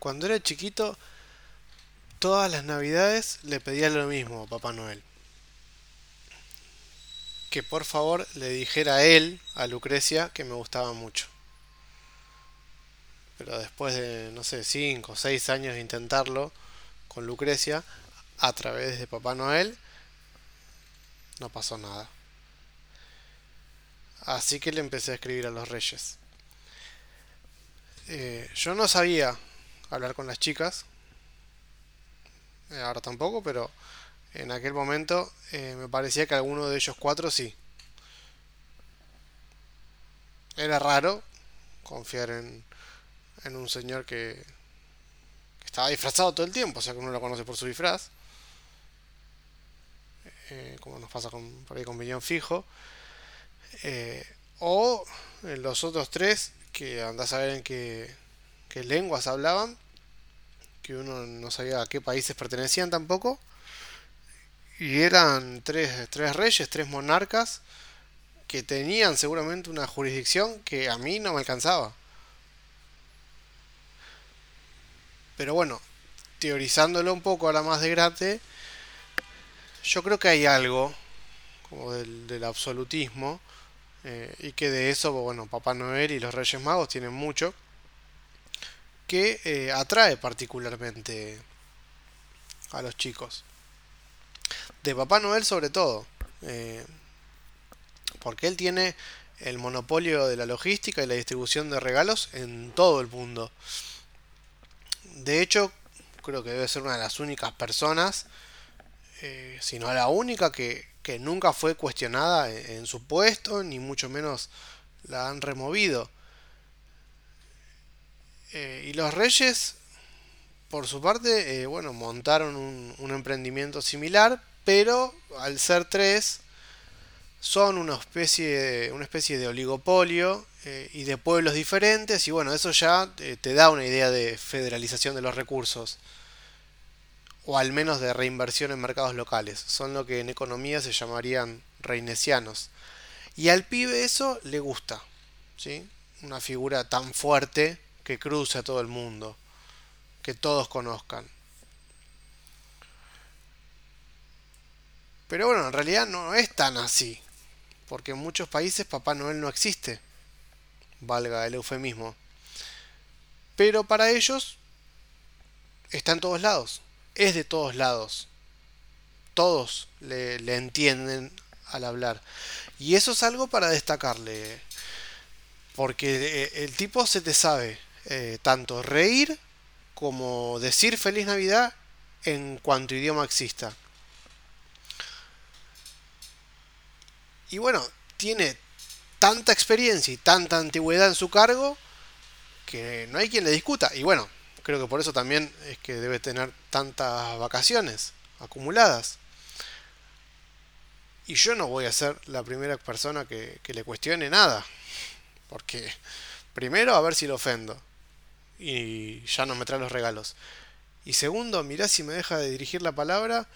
cuando era chiquito, todas las navidades le pedía lo mismo a Papá Noel. Que por favor le dijera a él, a Lucrecia, que me gustaba mucho. Pero después de, no sé, 5 o 6 años de intentarlo con Lucrecia, a través de Papá Noel, no pasó nada. Así que le empecé a escribir a los reyes. Eh, yo no sabía hablar con las chicas, eh, ahora tampoco, pero en aquel momento eh, me parecía que alguno de ellos cuatro sí. Era raro confiar en, en un señor que, estaba disfrazado todo el tiempo, o sea que uno lo conoce por su disfraz, eh, como nos pasa con, por ahí con Fijo. o los otros tres, que andás a ver en qué lenguas hablaban, que uno no sabía a qué países pertenecían tampoco. Y eran tres, tres reyes, tres monarcas, que tenían seguramente una jurisdicción que a mí no me alcanzaba. Pero bueno, teorizándolo un poco ahora más de grate, yo creo que hay algo como del, absolutismo eh, y que de eso, bueno, Papá Noel y los Reyes Magos tienen mucho que eh, atrae particularmente a los chicos. De Papá Noel sobre todo. Eh, porque él tiene el monopolio de la logística y la distribución de regalos en todo el mundo. De hecho, creo que debe ser una de las únicas personas, eh, si no la única, que, que nunca fue cuestionada en, en, su puesto, ni mucho menos la han removido. Eh, y los reyes, por su parte, eh, bueno, montaron un, emprendimiento similar, pero al ser tres, son una especie de, una especie de oligopolio eh, y de pueblos diferentes, y bueno, eso ya te, te da una idea de federalización de los recursos, o al menos de reinversión en mercados locales. Son lo que en economía se llamarían reinesianos. Y al pibe eso le gusta, ¿sí? Una figura tan fuerte que cruce a todo el mundo, que todos conozcan. Pero bueno, en realidad no es tan así, porque en muchos países Papá Noel no existe, valga el eufemismo. Pero para ellos está en todos lados, es de todos lados. Todos le, le entienden al hablar. Y eso es algo para destacarle. Porque eh, el tipo se te sabe eh, tanto reír como decir feliz Navidad en cuanto idioma exista. Y bueno, tiene tanta experiencia y tanta antigüedad en su cargo que no hay quien le discuta. Y bueno, creo que por eso también es que debe tener tantas vacaciones acumuladas. Y yo no voy a ser la primera persona que, que le cuestione nada. Porque primero a ver si lo ofendo y ya no me trae los regalos. Y segundo, mirá si me deja de dirigir la palabra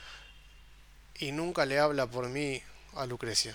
y nunca le habla por mí a Lucrecia.